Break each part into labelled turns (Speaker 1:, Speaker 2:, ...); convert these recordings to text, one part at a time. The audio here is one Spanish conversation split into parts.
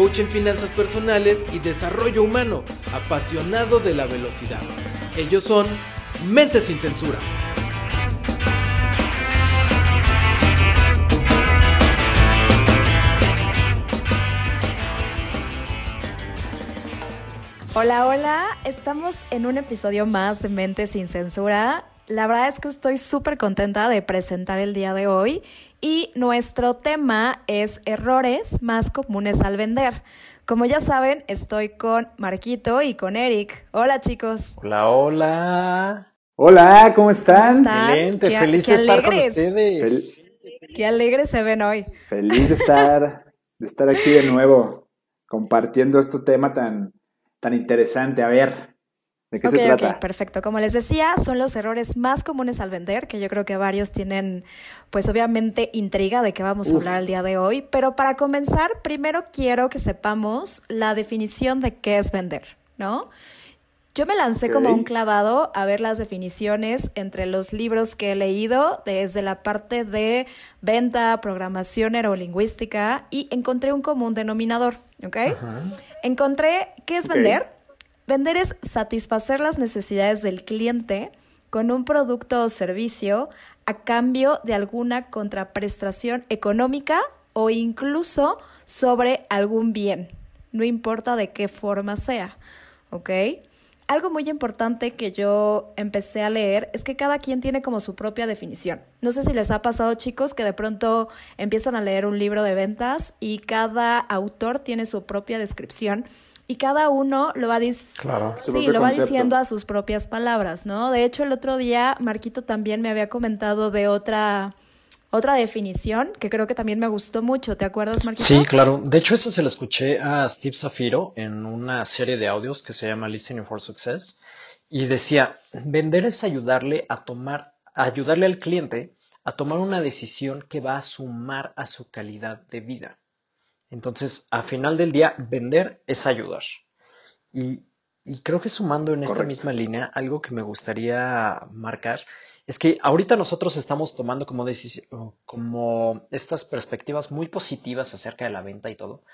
Speaker 1: coach en finanzas personales y desarrollo humano, apasionado de la velocidad. Ellos son Mente sin Censura.
Speaker 2: Hola, hola, estamos en un episodio más de Mente sin Censura. La verdad es que estoy súper contenta de presentar el día de hoy y nuestro tema es errores más comunes al vender. Como ya saben, estoy con Marquito y con Eric. Hola chicos.
Speaker 3: Hola, hola.
Speaker 4: Hola, ¿cómo están?
Speaker 3: Excelente, feliz de estar con ustedes.
Speaker 2: Qué alegres se ven hoy.
Speaker 4: Feliz de estar, de estar aquí de nuevo, compartiendo este tema tan, tan interesante. A ver, ¿De qué se trata?
Speaker 2: Ok, perfecto. Como les decía, son los errores más comunes al vender, que yo creo que varios tienen, pues obviamente, intriga de qué vamos a hablar el día de hoy. Pero para comenzar, primero quiero que sepamos la definición de qué es vender, ¿no? Yo me lancé como un clavado a ver las definiciones entre los libros que he leído, desde la parte de venta, programación neurolingüística, y encontré un común denominador, ¿ok? Encontré qué es vender Vender es satisfacer las necesidades del cliente con un producto o servicio a cambio de alguna contraprestación económica o incluso sobre algún bien, no importa de qué forma sea, ¿ok? Algo muy importante que yo empecé a leer es que cada quien tiene como su propia definición. No sé si les ha pasado chicos que de pronto empiezan a leer un libro de ventas y cada autor tiene su propia descripción y cada uno lo va, sí, lo va diciendo a sus propias palabras, ¿no? De hecho, el otro día Marquito también me había comentado de otra otra definición que creo que también me gustó mucho. ¿Te acuerdas, Marquito?
Speaker 3: Sí, claro. De hecho, eso se lo escuché a Steve Zafiro en una serie de audios que se llama Listening for Success y decía, vender es ayudarle a tomar, ayudarle al cliente a tomar una decisión que va a sumar a su calidad de vida. Entonces, a final del día, vender es ayudar. Y, creo que sumando en esta misma línea, algo que me gustaría marcar es que ahorita nosotros estamos tomando como, como estas perspectivas muy positivas acerca de la venta y todo,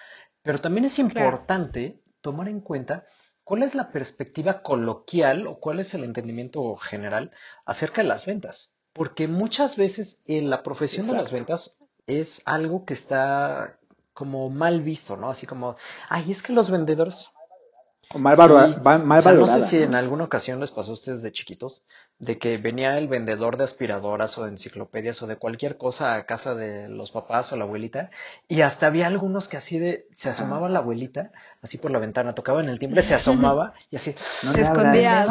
Speaker 3: pero también es importante tomar en cuenta cuál es la perspectiva coloquial o cuál es el entendimiento general acerca de las ventas. Porque muchas veces en la profesión de las ventas es algo que está como mal visto, ¿no? Así como, ay, es que los vendedores...
Speaker 4: mal, mal
Speaker 3: No sé si en alguna ocasión les pasó a ustedes de chiquitos, de que venía el vendedor de aspiradoras o de enciclopedias o de cualquier cosa a casa de los papás o la abuelita, y hasta había algunos que así de, se asomaba la abuelita, así por la ventana, tocaba en el timbre, se asomaba y así,
Speaker 2: no se escondía.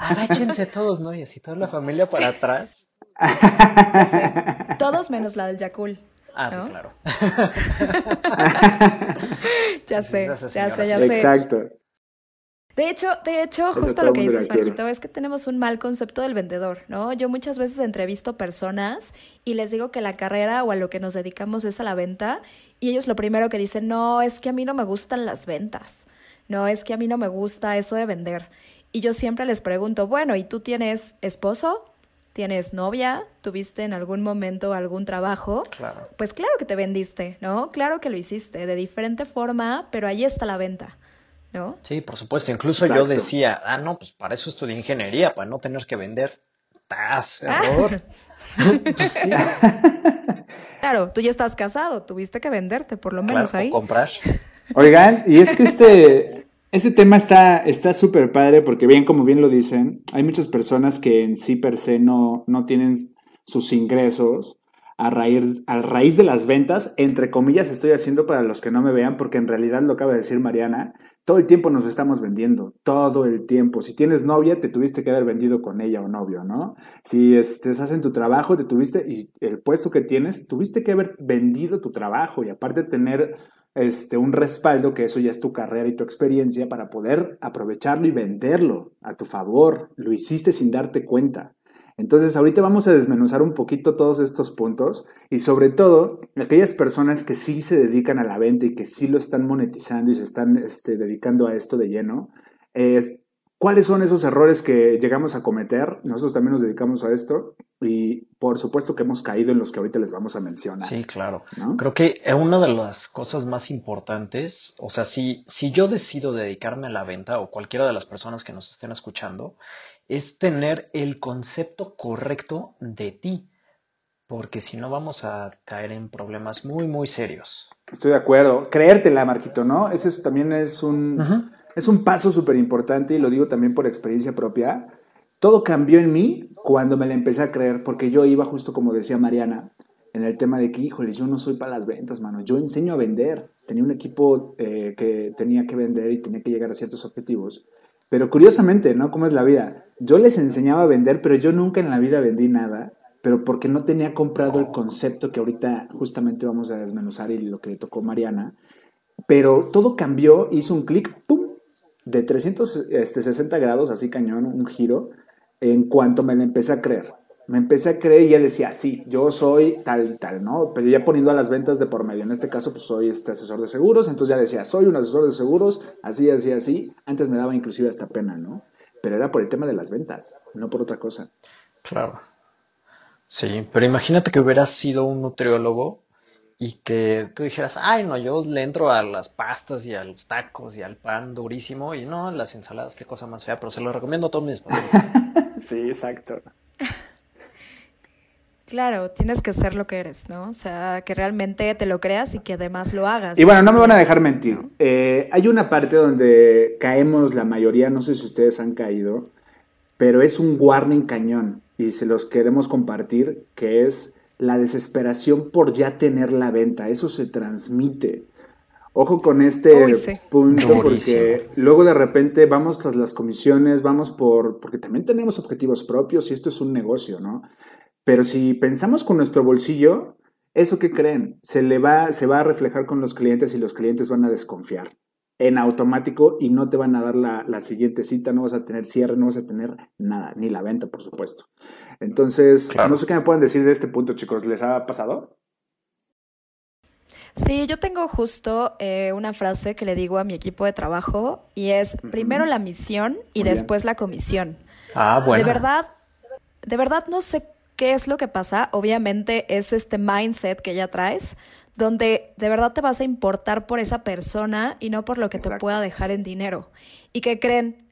Speaker 3: Agáchense todos, ¿no? Y así toda la familia para atrás.
Speaker 2: Todos menos la del Yakul.
Speaker 3: Ah, sí, claro.
Speaker 2: ya sé, ya sé, ya sé.
Speaker 4: Exacto.
Speaker 2: De hecho, de hecho, justo lo que dices, Marquito, es que tenemos un mal concepto del vendedor, ¿no? Yo muchas veces entrevisto personas y les digo que la carrera o a lo que nos dedicamos es a la venta y ellos lo primero que dicen, no, es que a mí no me gustan las ventas, no, es que a mí no me gusta eso de vender. Y yo siempre les pregunto, bueno, ¿y tú tienes esposo? Tienes novia, tuviste en algún momento algún trabajo,
Speaker 3: claro.
Speaker 2: pues claro que te vendiste, ¿no? Claro que lo hiciste, de diferente forma, pero ahí está la venta, ¿no?
Speaker 3: Sí, por supuesto. Incluso yo decía, ah, no, pues para eso estudié ingeniería, para no tener que vender. ¡Tas! Ah. Error.
Speaker 2: claro, tú ya estás casado, tuviste que venderte, por lo menos ahí.
Speaker 3: O comprar.
Speaker 4: Oigan, y es que este, este tema está súper padre porque bien, como bien lo dicen, hay muchas personas que en sí per se no, no tienen sus ingresos a raíz, a raíz de las ventas, entre comillas estoy haciendo para los que no me vean, porque en realidad lo acaba de decir Mariana, todo el tiempo nos estamos vendiendo, todo el tiempo. Si tienes novia, te tuviste que haber vendido con ella o novio, ¿no? Si estás en tu trabajo, te tuviste, y el puesto que tienes, tuviste que haber vendido tu trabajo y aparte tener este, un respaldo, que eso ya es tu carrera y tu experiencia, para poder aprovecharlo y venderlo a tu favor. Lo hiciste sin darte cuenta. Entonces, ahorita vamos a desmenuzar un poquito todos estos puntos y sobre todo aquellas personas que sí se dedican a la venta y que sí lo están monetizando y se están este, dedicando a esto de lleno. es ¿Cuáles son esos errores que llegamos a cometer? Nosotros también nos dedicamos a esto y por supuesto que hemos caído en los que ahorita les vamos a mencionar.
Speaker 3: Sí, claro. Creo que una de las cosas más importantes, o sea, si, si yo decido dedicarme a la venta o cualquiera de las personas que nos estén escuchando, es tener el concepto correcto de ti, porque si no vamos a caer en problemas muy, muy serios.
Speaker 4: Estoy de acuerdo. Creértela, Marquito, ¿no? Ese también es un... Es un paso súper importante y lo digo también por experiencia propia. Todo cambió en mí cuando me la empecé a creer, porque yo iba justo como decía Mariana, en el tema de que, híjole, yo no soy para las ventas, mano. Yo enseño a vender. Tenía un equipo eh, que tenía que vender y tenía que llegar a ciertos objetivos. Pero curiosamente, ¿no? ¿Cómo es la vida? Yo les enseñaba a vender, pero yo nunca en la vida vendí nada, pero porque no tenía comprado el concepto que ahorita justamente vamos a desmenuzar y lo que le tocó Mariana. Pero todo cambió, hizo un clic, ¡pum! De 360 este, grados, así cañón, un giro, en cuanto me la empecé a creer. Me empecé a creer y ya decía, sí, yo soy tal y tal, ¿no? Pero ya poniendo a las ventas de por medio. En este caso, pues soy este asesor de seguros, entonces ya decía, soy un asesor de seguros, así, así, así. Antes me daba inclusive hasta pena, ¿no? Pero era por el tema de las ventas, no por otra cosa.
Speaker 3: Claro. Sí, pero imagínate que hubieras sido un nutriólogo y que tú dijeras, ay, no, yo le entro a las pastas y a los tacos y al pan durísimo y no, las ensaladas, qué cosa más fea, pero se lo recomiendo a todos mis pacientes.
Speaker 4: sí, exacto.
Speaker 2: Claro, tienes que ser lo que eres, ¿no? O sea, que realmente te lo creas y que además lo hagas.
Speaker 4: Y bueno, no me van a dejar mentir. Eh, hay una parte donde caemos la mayoría, no sé si ustedes han caído, pero es un warning cañón y se los queremos compartir, que es la desesperación por ya tener la venta. Eso se transmite. Ojo con este punto porque luego de repente vamos tras las comisiones, vamos por, porque también tenemos objetivos propios y esto es un negocio, ¿no? Pero si pensamos con nuestro bolsillo, ¿eso qué creen? Se, le va, se va a reflejar con los clientes y los clientes van a desconfiar en automático y no te van a dar la, siguiente cita, no vas a tener cierre, no vas a tener nada, ni la venta, por supuesto. Entonces, no sé qué me pueden decir de este punto, chicos. ¿Les ha pasado?
Speaker 2: Sí, yo tengo justo eh, una frase que le digo a mi equipo de trabajo y es primero la misión y después la comisión.
Speaker 3: Ah, bueno.
Speaker 2: De verdad, de verdad no sé qué es lo que pasa. Obviamente es este mindset que ya traes, donde de verdad te vas a importar por esa persona y no por lo que te pueda dejar en dinero. Y que creen,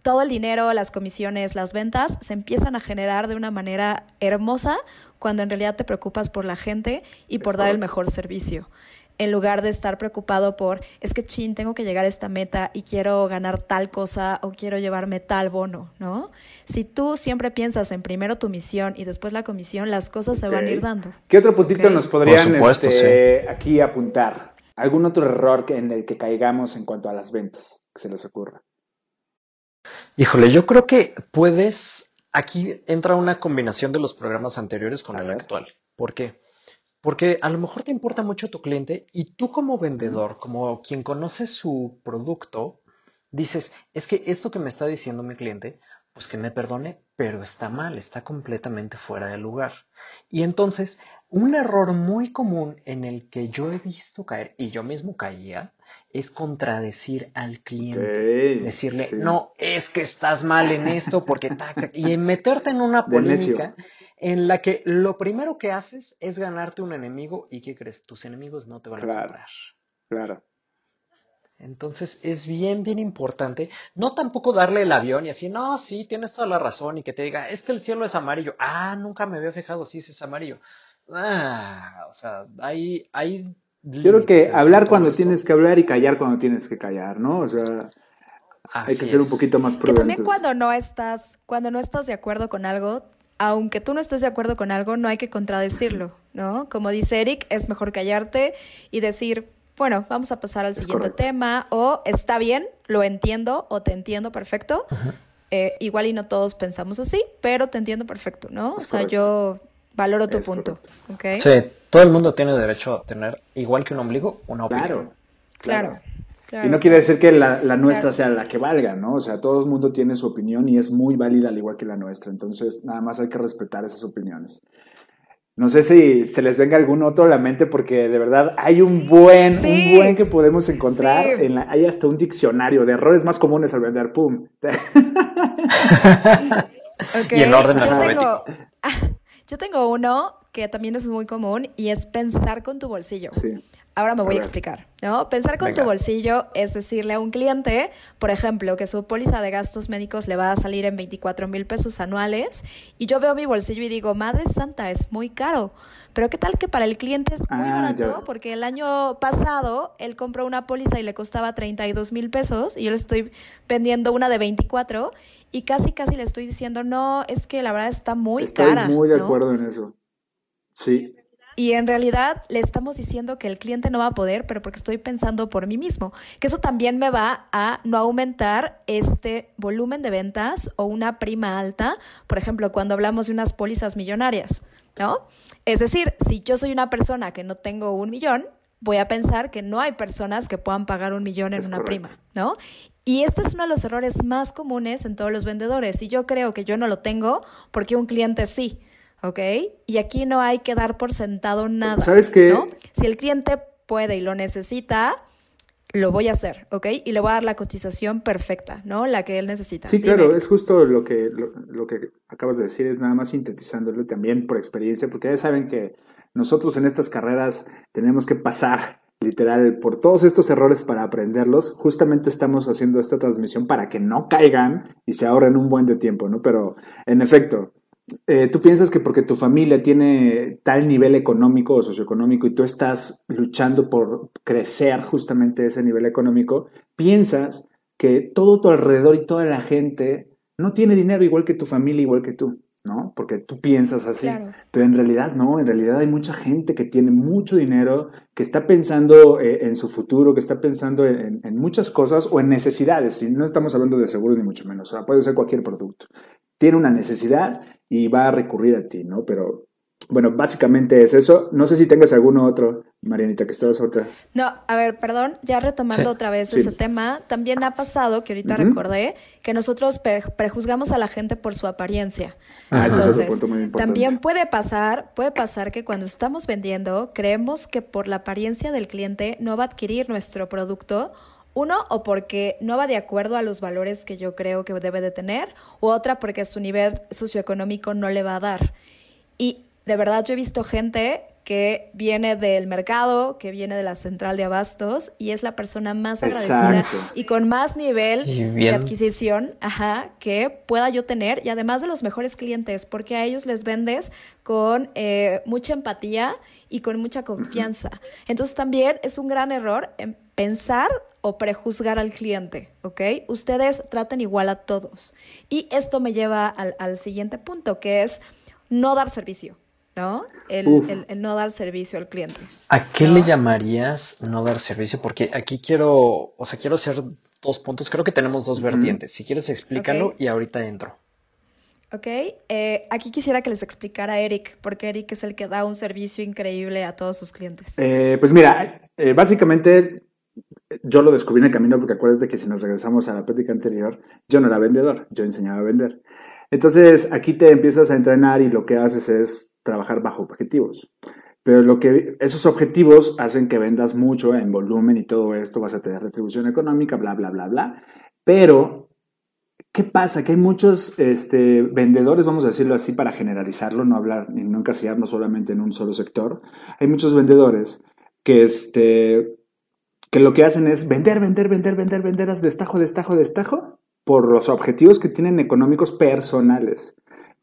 Speaker 2: todo el dinero, las comisiones, las ventas se empiezan a generar de una manera hermosa cuando en realidad te preocupas por la gente y por dar el mejor servicio en lugar de estar preocupado por, es que chin, tengo que llegar a esta meta y quiero ganar tal cosa o quiero llevarme tal bono, ¿no? Si tú siempre piensas en primero tu misión y después la comisión, las cosas se van a ir dando.
Speaker 4: ¿Qué otro puntito nos podrían este, aquí apuntar? ¿Algún otro error en el que caigamos en cuanto a las ventas que se les ocurra?
Speaker 3: Híjole, yo creo que puedes, aquí entra una combinación de los programas anteriores con el actual. ¿Por qué? Porque a lo mejor te importa mucho tu cliente y tú como vendedor, como quien conoce su producto, dices, es que esto que me está diciendo mi cliente, pues que me perdone, pero está mal, está completamente fuera de lugar. Y entonces, un error muy común en el que yo he visto caer, y yo mismo caía, es contradecir al cliente. Decirle, no, es que estás mal en esto, porque y meterte en una polémica en la que lo primero que haces es ganarte un enemigo y ¿qué crees? Tus enemigos no te van a comprar.
Speaker 4: Claro.
Speaker 3: Entonces es bien, bien importante no tampoco darle el avión y así, no, sí, tienes toda la razón y que te diga, es que el cielo es amarillo. Ah, nunca me había fijado si es amarillo. Ah, o sea, hay... hay
Speaker 4: Yo creo que hablar cuando tienes que hablar y callar cuando tienes que callar, ¿no? O sea, hay que ser un poquito más prudentes.
Speaker 2: Que también cuando no estás, cuando no estás de acuerdo con algo, aunque tú no estés de acuerdo con algo, no hay que contradecirlo, ¿no? Como dice Eric, es mejor callarte y decir, bueno, vamos a pasar al siguiente tema, o está bien, lo entiendo, o te entiendo perfecto. Eh, igual y no todos pensamos así, pero te entiendo perfecto, ¿no? o sea, yo Valoro tu punto.
Speaker 3: Sí, todo el mundo tiene derecho a tener, igual que un ombligo, una opinión.
Speaker 2: Claro.
Speaker 4: claro. Y no quiere decir que la, nuestra sea la que valga, ¿no? O sea, todo el mundo tiene su opinión y es muy válida al igual que la nuestra. Entonces, nada más hay que respetar esas opiniones. No sé si se les venga algún otro a la mente porque de verdad hay un buen, un buen que podemos encontrar. En la, hay hasta un diccionario de errores más comunes al vender. ¡Pum!
Speaker 3: y en orden
Speaker 2: yo tengo, yo tengo uno que también es muy común y es pensar con tu bolsillo. Sí. Ahora me voy a, explicar, ¿no? Pensar con tu bolsillo es decirle a un cliente, por ejemplo, que su póliza de gastos médicos le va a salir en 24 mil pesos anuales y yo veo mi bolsillo y digo, madre santa, es muy caro. Pero ¿qué tal que para el cliente es muy ah, barato? Porque el año pasado él compró una póliza y le costaba 32 mil pesos y yo le estoy vendiendo una de 24 y casi casi le estoy diciendo, no, es que la verdad está muy cara.
Speaker 4: Estoy muy de acuerdo en eso. Sí.
Speaker 2: Y en realidad le estamos diciendo que el cliente no va a poder, pero porque estoy pensando por mí mismo. Que eso también me va a no aumentar este volumen de ventas o una prima alta, por ejemplo, cuando hablamos de unas pólizas millonarias, ¿no? Es decir, si yo soy una persona que no tengo un millón, voy a pensar que no hay personas que puedan pagar un millón en una prima, ¿no? Y este es uno de los errores más comunes en todos los vendedores. Y yo creo que yo no lo tengo porque un cliente sí. ¿Ok? Y aquí no hay que dar por sentado nada.
Speaker 4: ¿Sabes qué?
Speaker 2: ¿no? Si el cliente puede y lo necesita, lo voy a hacer, ¿ok? Y le voy a dar la cotización perfecta, ¿no? La que él necesita.
Speaker 4: Sí, claro, es justo lo que, lo, que acabas de decir, es nada más sintetizándolo también por experiencia, porque ya saben que nosotros en estas carreras tenemos que pasar literal por todos estos errores para aprenderlos. Justamente estamos haciendo esta transmisión para que no caigan y se ahorren un buen de tiempo, ¿no? Pero en efecto, eh, tú piensas que porque tu familia tiene tal nivel económico o socioeconómico y tú estás luchando por crecer justamente ese nivel económico, piensas que todo tu alrededor y toda la gente no tiene dinero igual que tu familia, igual que tú. ¿no? Porque tú piensas así, pero en realidad no, en realidad hay mucha gente que tiene mucho dinero, que está pensando eh, en su futuro, que está pensando en, muchas cosas o en necesidades, y no estamos hablando de seguros ni mucho menos, o sea, puede ser cualquier producto. Tiene una necesidad y va a recurrir a ti, ¿no? Pero bueno, básicamente es eso. No sé si tengas alguno otro, Marianita, que estabas otra.
Speaker 2: No, a ver, perdón, ya retomando otra vez ese tema, también ha pasado, que ahorita recordé, que nosotros prejuzgamos a la gente por su apariencia.
Speaker 4: Ah, Entonces, es muy
Speaker 2: también puede pasar, puede pasar que cuando estamos vendiendo, creemos que por la apariencia del cliente no va a adquirir nuestro producto uno, o porque no va de acuerdo a los valores que yo creo que debe de tener, u otra porque su nivel socioeconómico no le va a dar. Y de verdad yo he visto gente que viene del mercado, que viene de la central de abastos y es la persona más agradecida y con más nivel de adquisición ajá, que pueda yo tener y además de los mejores clientes, porque a ellos les vendes con eh, mucha empatía y con mucha confianza. Entonces también es un gran error pensar o prejuzgar al cliente, ¿ok? Ustedes traten igual a todos. Y esto me lleva al, al siguiente punto, que es no dar servicio. ¿no? El, no dar servicio al cliente.
Speaker 3: ¿A qué le llamarías no dar servicio? Porque aquí quiero, o sea, quiero hacer dos puntos. Creo que tenemos dos vertientes. Si quieres, explícalo y ahorita entro.
Speaker 2: Ok, eh, aquí quisiera que les explicara a Eric, porque Eric es el que da un servicio increíble a todos sus clientes.
Speaker 4: Eh, pues mira, eh, básicamente yo lo descubrí en el camino porque acuérdate que si nos regresamos a la práctica anterior, yo no era vendedor, yo enseñaba a vender. Entonces aquí te empiezas a entrenar y lo que haces es trabajar bajo objetivos. Pero lo que esos objetivos hacen que vendas mucho en volumen y todo esto, vas a tener retribución económica, bla, bla, bla, bla. Pero, ¿qué pasa? Que hay muchos este, vendedores, vamos a decirlo así para generalizarlo, no hablar y no encasillarnos solamente en un solo sector. Hay muchos vendedores que, este, que lo que hacen es vender, vender, vender, vender, vender, destajo, destajo, destajo, por los objetivos que tienen económicos personales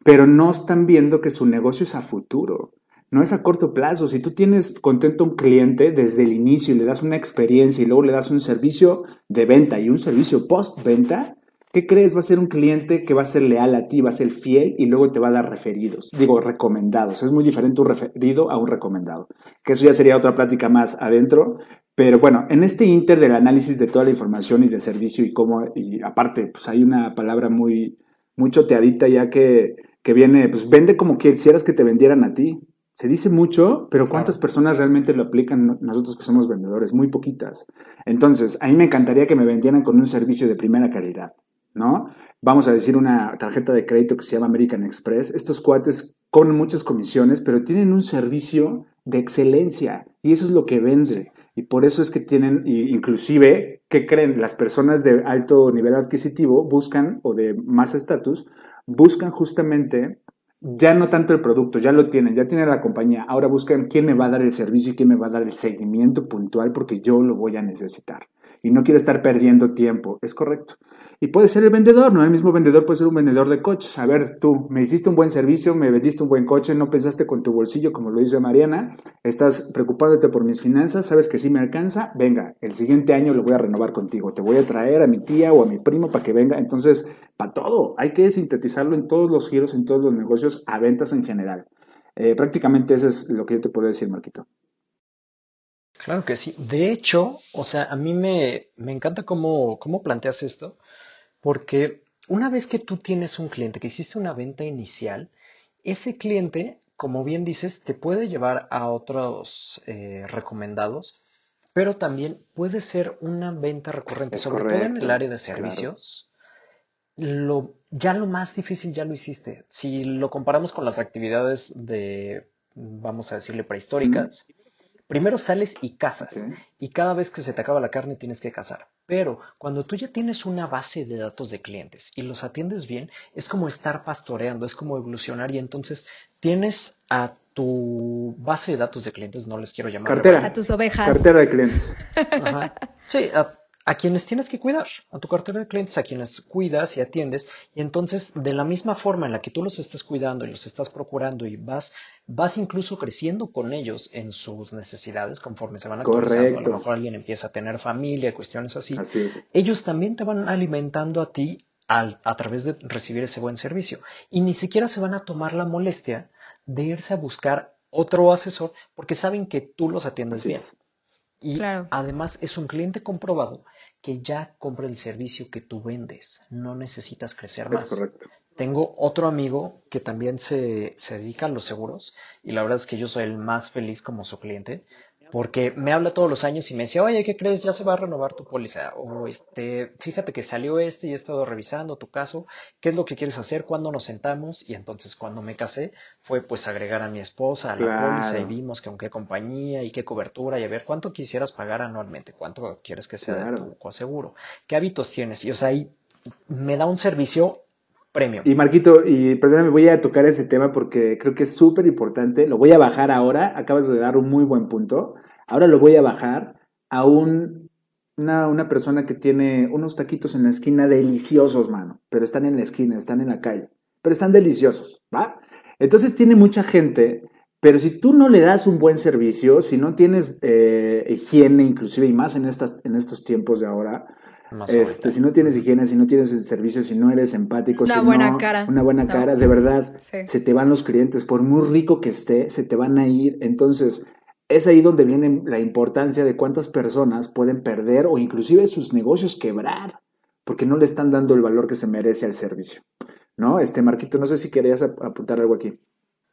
Speaker 4: pero no están viendo que su negocio es a futuro, no es a corto plazo. Si tú tienes contento a un cliente desde el inicio y le das una experiencia y luego le das un servicio de venta y un servicio post-venta, ¿qué crees? Va a ser un cliente que va a ser leal a ti, va a ser fiel y luego te va a dar referidos, digo recomendados. Es muy diferente un referido a un recomendado, que eso ya sería otra plática más adentro. Pero bueno, en este inter del análisis de toda la información y de servicio y cómo, y aparte, pues hay una palabra muy, muy choteadita ya que que viene, pues vende como quisieras que te vendieran a ti. Se dice mucho, pero ¿cuántas personas realmente lo aplican nosotros que somos vendedores? Muy poquitas. Entonces, a mí me encantaría que me vendieran con un servicio de primera calidad, ¿no? Vamos a decir una tarjeta de crédito que se llama American Express. Estos cuates cobran muchas comisiones, pero tienen un servicio de excelencia y eso es lo que vende. Y por eso es que tienen, inclusive, ¿qué creen? Las personas de alto nivel adquisitivo buscan, o de más estatus, buscan justamente ya no tanto el producto, ya lo tienen, ya tienen la compañía, ahora buscan quién me va a dar el servicio y quién me va a dar el seguimiento puntual porque yo lo voy a necesitar. Y no quiero estar perdiendo tiempo, es correcto. Y puede ser el vendedor, ¿no? El mismo vendedor puede ser un vendedor de coches. A ver, tú me hiciste un buen servicio, me vendiste un buen coche, no pensaste con tu bolsillo como lo dice Mariana, estás preocupándote por mis finanzas, sabes que sí me alcanza, venga, el siguiente año lo voy a renovar contigo, te voy a traer a mi tía o a mi primo para que venga. Entonces, para todo, hay que sintetizarlo en todos los giros, en todos los negocios, a ventas en general. Eh, prácticamente eso es lo que yo te puedo decir, Marquito.
Speaker 3: Claro que sí. De hecho, o sea, a mí me, me encanta cómo, cómo planteas esto porque una vez que tú tienes un cliente, que hiciste una venta inicial, ese cliente, como bien dices, te puede llevar a otros eh, recomendados, pero también puede ser una venta recurrente, sobre todo en el área de servicios. Lo, ya lo más difícil ya lo hiciste. Si lo comparamos con las actividades de, vamos a decirle, prehistóricas, Primero sales y cazas. Y cada vez que se te acaba la carne tienes que cazar. Pero cuando tú ya tienes una base de datos de clientes y los atiendes bien, es como estar pastoreando, es como evolucionar y entonces tienes a tu base de datos de clientes, no les quiero llamar.
Speaker 4: Cartera.
Speaker 2: A tus ovejas.
Speaker 4: Cartera de clientes.
Speaker 3: Ajá. Sí, a a quienes tienes que cuidar, a tu cartera de clientes, a quienes cuidas y atiendes. Y entonces, de la misma forma en la que tú los estás cuidando y los estás procurando y vas, vas incluso creciendo con ellos en sus necesidades conforme se van actualizando. A lo mejor alguien empieza a tener familia, cuestiones así.
Speaker 4: así es.
Speaker 3: Ellos también te van alimentando a ti a través de recibir ese buen servicio. Y ni siquiera se van a tomar la molestia de irse a buscar otro asesor porque saben que tú los atiendes bien. Y además es un cliente comprobado que ya compra el servicio que tú vendes. No necesitas crecer más.
Speaker 4: correcto.
Speaker 3: Tengo otro amigo que también se, se dedica a los seguros y la verdad es que yo soy el más feliz como su cliente porque me habla todos los años y me dice, oye, ¿qué crees? Ya se va a renovar tu póliza. O este, fíjate que salió este y he estado revisando tu caso. ¿Qué es lo que quieres hacer? ¿Cuándo nos sentamos? Y entonces cuando me casé fue pues agregar a mi esposa a la póliza y vimos que con qué compañía y qué cobertura y a ver cuánto quisieras pagar anualmente, cuánto quieres que sea de tu coaseguro, qué hábitos tienes. Y o sea, ahí me da un servicio premio.
Speaker 4: Y Marquito, y perdóname, voy a tocar ese tema porque creo que es súper importante. Lo voy a bajar ahora. Acabas de dar un muy buen punto. Ahora lo voy a bajar a un, una, una persona que tiene unos taquitos en la esquina deliciosos, mano. Pero están en la esquina, están en la calle. Pero están deliciosos, ¿va? Entonces tiene mucha gente pero si tú no le das un buen servicio, si no tienes eh, higiene, inclusive, y más en, estas, en estos tiempos de ahora, este, si no tienes higiene, si no tienes el servicio, si no eres empático,
Speaker 2: una
Speaker 4: si
Speaker 2: buena cara.
Speaker 4: Una buena cara, de verdad, se te van los clientes, por muy rico que esté, se te van a ir. Entonces, es ahí donde viene la importancia de cuántas personas pueden perder o inclusive sus negocios quebrar, porque no le están dando el valor que se merece al servicio. ¿No? Este, Marquito, no sé si querías apuntar algo aquí.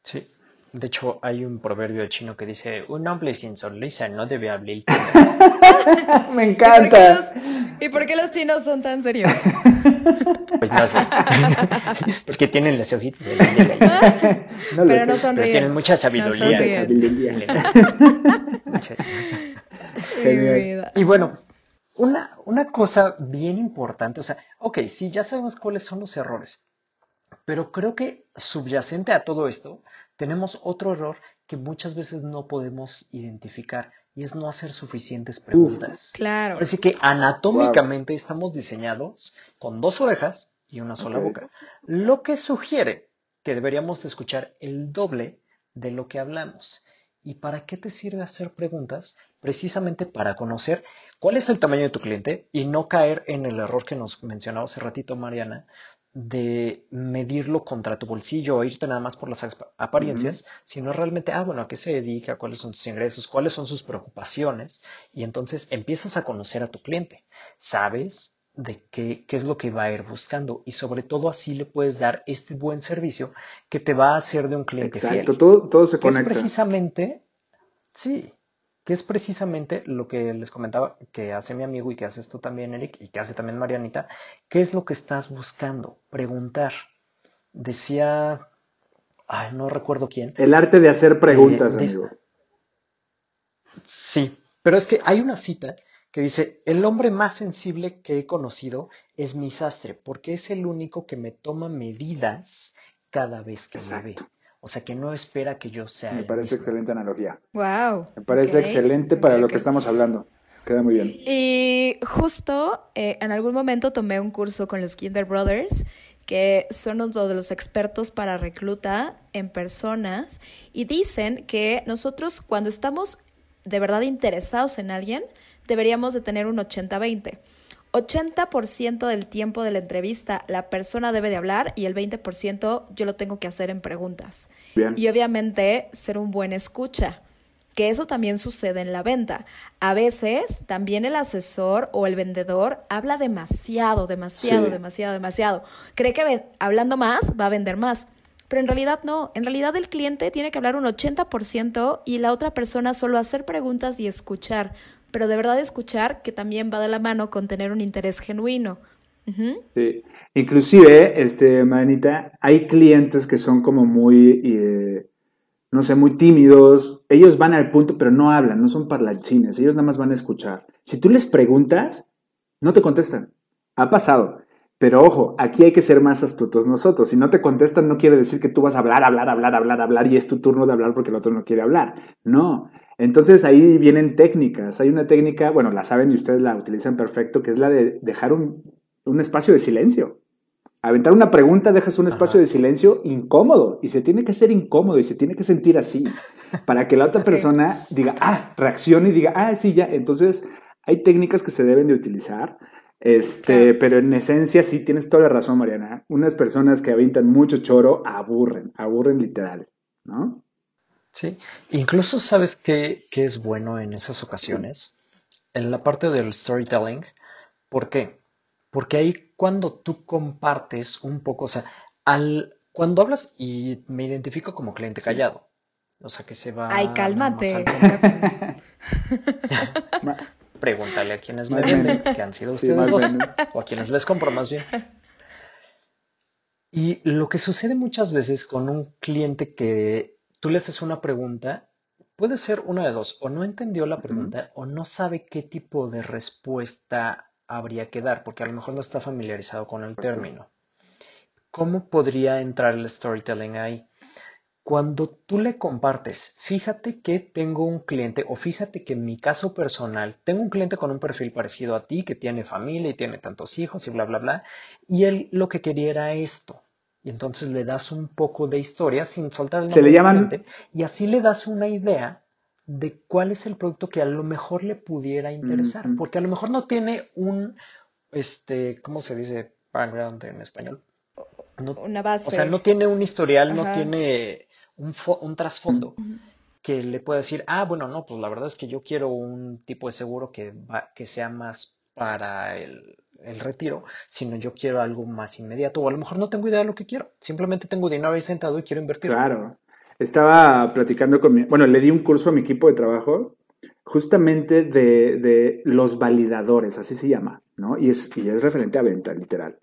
Speaker 3: Sí, de hecho, hay un proverbio chino que dice, un hombre sin sonrisa no debe hablar.
Speaker 4: Me encanta.
Speaker 2: ¿Y por, qué los, chinos son tan serios?
Speaker 3: Pues no sé. Porque tienen los ojitos de
Speaker 2: no Pero no sonríen.
Speaker 3: Pero tienen mucha sabiduría. y bueno, una, una cosa bien importante, o sea, ok, sí, ya sabemos cuáles son los errores, pero creo que subyacente a todo esto tenemos otro error que muchas veces no podemos identificar y es no hacer suficientes preguntas.
Speaker 2: claro.
Speaker 3: Así que anatómicamente estamos diseñados con dos orejas y una sola boca, lo que sugiere que deberíamos escuchar el doble de lo que hablamos. ¿Y para qué te sirve hacer preguntas? Precisamente para conocer cuál es el tamaño de tu cliente y no caer en el error que nos mencionaba hace ratito Mariana, de medirlo contra tu bolsillo o irte nada más por las apariencias, sino realmente, ah, bueno, a qué se dedica, cuáles son sus ingresos, cuáles son sus preocupaciones, y entonces empiezas a conocer a tu cliente. Sabes de qué, qué, es lo que va a ir buscando y sobre todo así le puedes dar este buen servicio que te va a hacer de un cliente
Speaker 4: Exacto, todo, todo se conecta.
Speaker 3: Es precisamente, sí, que es precisamente lo que les comentaba que hace mi amigo y que haces tú también, Eric, y que hace también Marianita, ¿qué es lo que estás buscando? Preguntar. Decía, ay, no recuerdo quién.
Speaker 4: El arte de hacer preguntas, eh, de, amigo.
Speaker 3: Sí, pero es que hay una cita que dice, el hombre más sensible que he conocido es mi sastre, porque es el único que me toma medidas cada vez que
Speaker 4: Exacto.
Speaker 3: me ve. O sea, que no espera que yo sea.
Speaker 4: Me parece mismo. excelente analogía.
Speaker 2: Wow.
Speaker 4: Me parece okay. excelente para okay, lo que okay. estamos hablando. Queda muy bien.
Speaker 2: Y justo eh, en algún momento tomé un curso con los Kinder Brothers, que son uno de los expertos para recluta en personas, y dicen que nosotros cuando estamos de verdad interesados en alguien, deberíamos de tener un 80-20. 80% del tiempo de la entrevista la persona debe de hablar y el 20% yo lo tengo que hacer en preguntas.
Speaker 4: Bien.
Speaker 2: Y obviamente ser un buen escucha, que eso también sucede en la venta. A veces también el asesor o el vendedor habla demasiado, demasiado, sí. demasiado, demasiado. Cree que hablando más va a vender más. Pero en realidad no, en realidad el cliente tiene que hablar un 80% y la otra persona solo hacer preguntas y escuchar, pero de verdad escuchar que también va de la mano con tener un interés genuino.
Speaker 4: Sí, inclusive, este, Manita, hay clientes que son como muy, eh, no sé, muy tímidos, ellos van al punto pero no hablan, no son parlanchines, ellos nada más van a escuchar. Si tú les preguntas, no te contestan. Ha pasado. Pero ojo, aquí hay que ser más astutos nosotros. Si no te contestan, no quiere decir que tú vas a hablar, hablar, hablar, hablar, hablar y es tu turno de hablar porque el otro no quiere hablar. No. Entonces ahí vienen técnicas. Hay una técnica, bueno, la saben y ustedes la utilizan perfecto, que es la de dejar un, un espacio de silencio. Aventar una pregunta, dejas un espacio Ajá. de silencio incómodo y se tiene que hacer incómodo y se tiene que sentir así para que la otra persona diga, ah, reaccione y diga, ah, sí, ya. Entonces hay técnicas que se deben de utilizar. Este, claro. pero en esencia sí tienes toda la razón, Mariana. Unas personas que avientan mucho choro aburren, aburren literal, ¿no?
Speaker 3: Sí, incluso sabes qué, qué es bueno en esas ocasiones, en la parte del storytelling. ¿Por qué? Porque ahí cuando tú compartes un poco, o sea, al, cuando hablas y me identifico como cliente sí. callado, o sea que se va.
Speaker 2: Ay, cálmate.
Speaker 3: Pregúntale a quienes me entienden, que han sido ustedes sí, dos, o a quienes les compro más bien. Y lo que sucede muchas veces con un cliente que tú le haces una pregunta, puede ser una de dos, o no entendió la pregunta, uh -huh. o no sabe qué tipo de respuesta habría que dar, porque a lo mejor no está familiarizado con el término. ¿Cómo podría entrar el storytelling ahí? Cuando tú le compartes, fíjate que tengo un cliente o fíjate que en mi caso personal tengo un cliente con un perfil parecido a ti que tiene familia y tiene tantos hijos y bla, bla, bla, y él lo que quería era esto. Y entonces le das un poco de historia sin soltar el
Speaker 4: nombre Se le llaman...
Speaker 3: cliente, y así le das una idea de cuál es el producto que a lo mejor le pudiera interesar, mm -hmm. porque a lo mejor no tiene un, este, ¿cómo se dice background en español?
Speaker 2: No, una base.
Speaker 3: O sea, no tiene un historial, Ajá. no tiene un, un trasfondo que le pueda decir, ah, bueno, no, pues la verdad es que yo quiero un tipo de seguro que, va, que sea más para el, el, retiro, sino yo quiero algo más inmediato, o a lo mejor no tengo idea de lo que quiero, simplemente tengo dinero ahí sentado y quiero invertir.
Speaker 4: Claro, estaba platicando con mi, bueno, le di un curso a mi equipo de trabajo justamente de, de los validadores, así se llama, ¿no? Y es, y es referente a venta, literal.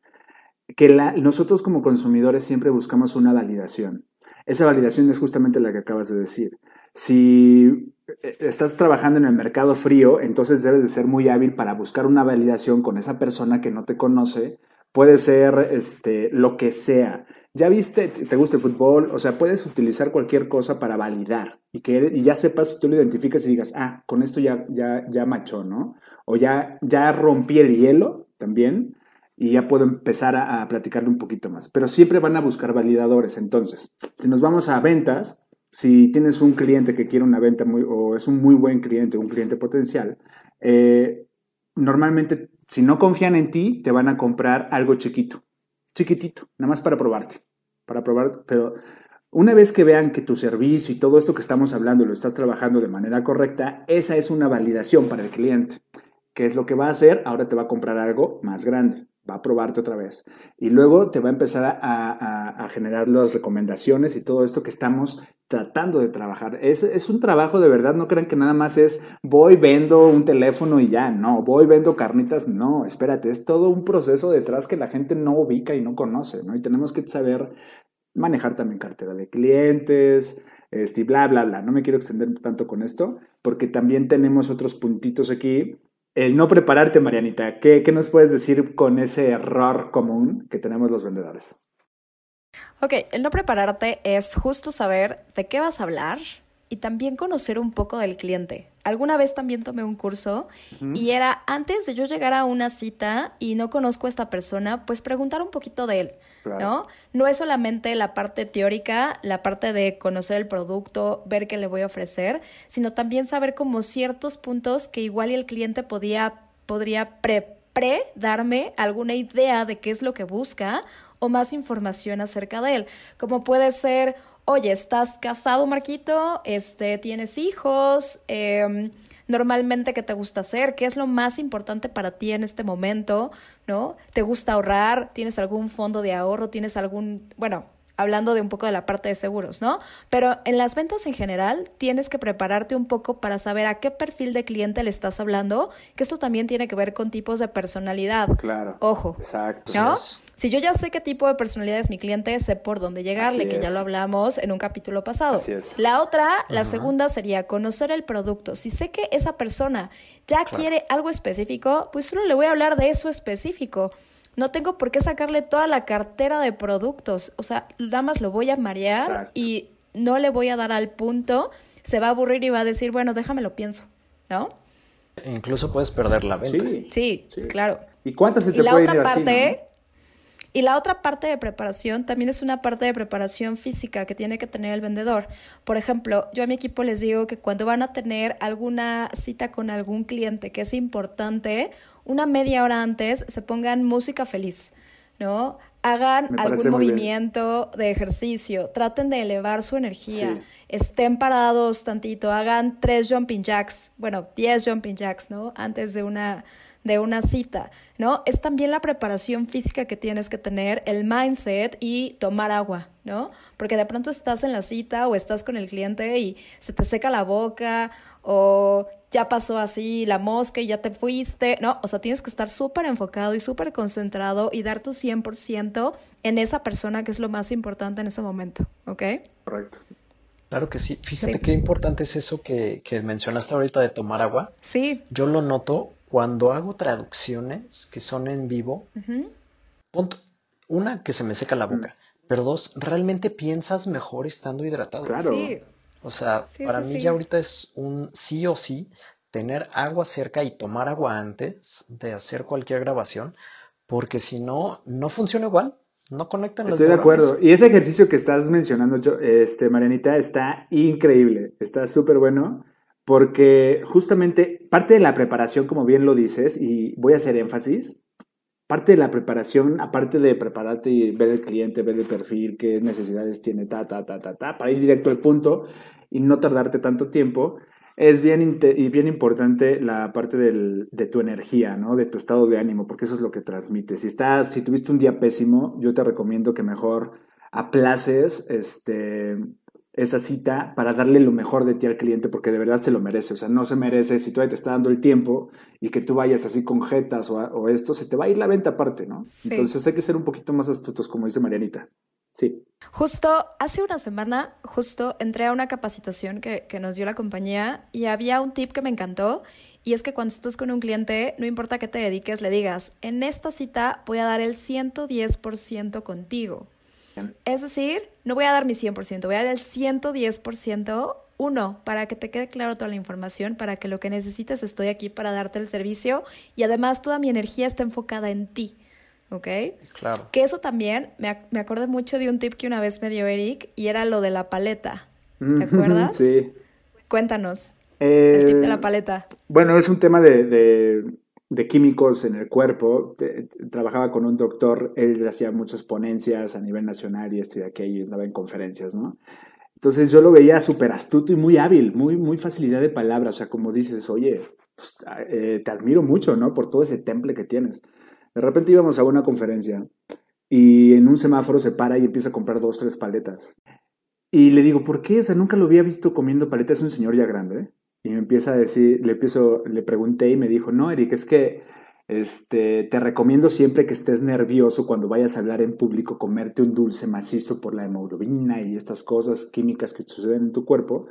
Speaker 4: Que la, nosotros como consumidores siempre buscamos una validación. Esa validación es justamente la que acabas de decir. Si estás trabajando en el mercado frío, entonces debes de ser muy hábil para buscar una validación con esa persona que no te conoce. Puede ser este, lo que sea. Ya viste, te gusta el fútbol, o sea, puedes utilizar cualquier cosa para validar y que y ya sepas, tú lo identificas y digas, ah, con esto ya, ya, ya machó, ¿no? O ya, ya rompí el hielo también y ya puedo empezar a, a, platicarle un poquito más. Pero siempre van a buscar validadores. Entonces, si nos vamos a ventas, si tienes un cliente que quiere una venta muy, o es un muy buen cliente, un cliente potencial, eh, normalmente, si no confían en ti, te van a comprar algo chiquito, chiquitito, nada más para probarte, para probar, pero una vez que vean que tu servicio y todo esto que estamos hablando lo estás trabajando de manera correcta, esa es una validación para el cliente. ¿Qué es lo que va a hacer? Ahora te va a comprar algo más grande va a probarte otra vez. Y luego te va a empezar a, generar las recomendaciones y todo esto que estamos tratando de trabajar. Es, es, un trabajo de verdad, no crean que nada más es voy, vendo un teléfono y ya, no, voy, vendo carnitas, no, espérate, es todo un proceso detrás que la gente no ubica y no conoce, ¿no? Y tenemos que saber manejar también cartera de clientes, este, bla, bla, bla. No me quiero extender tanto con esto, porque también tenemos otros puntitos aquí el no prepararte, Marianita. ¿Qué, nos puedes decir con ese error común que tenemos los vendedores?
Speaker 2: Ok, el no prepararte es justo saber de qué vas a hablar y también conocer un poco del cliente. Alguna vez también tomé un curso y era antes de yo llegar a una cita y no conozco a esta persona, pues preguntar un poquito de él. ¿no? No es solamente la parte teórica, la parte de conocer el producto, ver qué le voy a ofrecer, sino también saber como ciertos puntos que igual el cliente podía, podría pre, pre darme alguna idea de qué es lo que busca o más información acerca de él, como puede ser, oye, estás casado, Marquito, este, tienes hijos, eh, normalmente qué te gusta hacer, qué es lo más importante para ti en este momento, ¿no? ¿Te gusta ahorrar? ¿Tienes algún fondo de ahorro? ¿Tienes algún, bueno, hablando de un poco de la parte de seguros, ¿no? Pero en las ventas en general tienes que prepararte un poco para saber a qué perfil de cliente le estás hablando, que esto también tiene que ver con tipos de personalidad.
Speaker 4: Claro.
Speaker 2: Ojo.
Speaker 4: Exacto.
Speaker 2: ¿No? Si yo ya sé qué tipo de personalidad es mi cliente, sé por dónde llegarle, que ya lo hablamos en un capítulo pasado.
Speaker 4: Así es.
Speaker 2: La otra, la segunda sería conocer el producto. Si sé que esa persona ya quiere algo específico, pues solo le voy a hablar de eso específico. No tengo por qué sacarle toda la cartera de productos. O sea, nada más lo voy a marear y no le voy a dar al punto. Se va a aburrir y va a decir, bueno, déjame lo pienso, ¿no?
Speaker 3: Incluso puedes perder la venta.
Speaker 2: Sí, claro.
Speaker 4: ¿Y cuántas se te
Speaker 2: y la otra parte, Y la otra parte de preparación también es una parte de preparación física que tiene que tener el vendedor. Por ejemplo, yo a mi equipo les digo que cuando van a tener alguna cita con algún cliente que es importante, una media hora antes se pongan música feliz, ¿no? Hagan algún movimiento de ejercicio, traten de elevar su energía, estén parados tantito, hagan tres jumping jacks, bueno, diez jumping jacks, ¿no? Antes de una, de una cita, ¿no? Es también la preparación física que tienes que tener, el mindset y tomar agua, ¿no? Porque de pronto estás en la cita o estás con el cliente y se te seca la boca o ya pasó así la mosca y ya te fuiste. No, o sea, tienes que estar súper enfocado y súper concentrado y dar tu 100% en esa persona que es lo más importante en ese momento, ¿ok?
Speaker 4: Correcto.
Speaker 3: Claro que sí. Fíjate qué importante es eso que, mencionaste ahorita de tomar agua.
Speaker 2: Sí.
Speaker 3: Yo lo noto cuando hago traducciones que son en vivo. punto. Una, que se me seca la boca. Pero dos, realmente piensas mejor estando hidratado.
Speaker 4: Claro.
Speaker 2: Sí.
Speaker 3: O sea, para mí ya ahorita es un sí o sí tener agua cerca y tomar agua antes de hacer cualquier grabación, porque si no, no funciona igual. No conectan
Speaker 4: los Estoy de acuerdo. Y ese ejercicio que estás mencionando, este, Marianita, está increíble. Está súper bueno. Porque justamente parte de la preparación, como bien lo dices, y voy a hacer énfasis, parte de la preparación, aparte de prepararte y ver el cliente, ver el perfil, qué necesidades tiene, ta, ta, ta, ta, ta, para ir directo al punto y no tardarte tanto tiempo, es bien, y bien importante la parte de tu energía, ¿no? De tu estado de ánimo, porque eso es lo que transmites. Si estás, si tuviste un día pésimo, yo te recomiendo que mejor aplaces, este, esa cita para darle lo mejor de ti al cliente porque de verdad se lo merece. O sea, no se merece si todavía te está dando el tiempo y que tú vayas así con jetas o, esto, se te va a ir la venta aparte, ¿no? Entonces hay que ser un poquito más astutos, como dice Marianita. Sí.
Speaker 2: Justo hace una semana, justo entré a una capacitación que, que nos dio la compañía y había un tip que me encantó y es que cuando estás con un cliente, no importa qué te dediques, le digas, en esta cita voy a dar el 110% contigo. Es decir, no voy a dar mi 100%, voy a dar el 110%. Uno, para que te quede claro toda la información, para que lo que necesites estoy aquí para darte el servicio y además toda mi energía está enfocada en ti. ¿Ok?
Speaker 3: Claro.
Speaker 2: Que eso también, me, me acordé mucho de un tip que una vez me dio Eric y era lo de la paleta. ¿Te acuerdas?
Speaker 4: Sí.
Speaker 2: Cuéntanos. el tip de la eh, paleta.
Speaker 4: Bueno, es un tema de de químicos en el cuerpo. trabajaba con un doctor, él hacía muchas ponencias a nivel nacional y esto y aquello, y andaba en conferencias, ¿no? Entonces yo lo veía súper astuto y muy hábil, muy, muy facilidad de palabras. O sea, como dices, oye, pues, eh, te admiro mucho, ¿no? Por todo ese temple que tienes. De repente íbamos a una conferencia y en un semáforo se para y empieza a comprar dos, tres paletas. Y le digo, ¿por qué? O sea, nunca lo había visto comiendo paletas, es un señor ya grande, ¿eh? Y me empieza a decir, le empiezo, le pregunté y me dijo, no, Eric, es que este, te recomiendo siempre que estés nervioso cuando vayas a hablar en público, comerte un dulce macizo por la hemoglobina y estas cosas químicas que suceden en tu cuerpo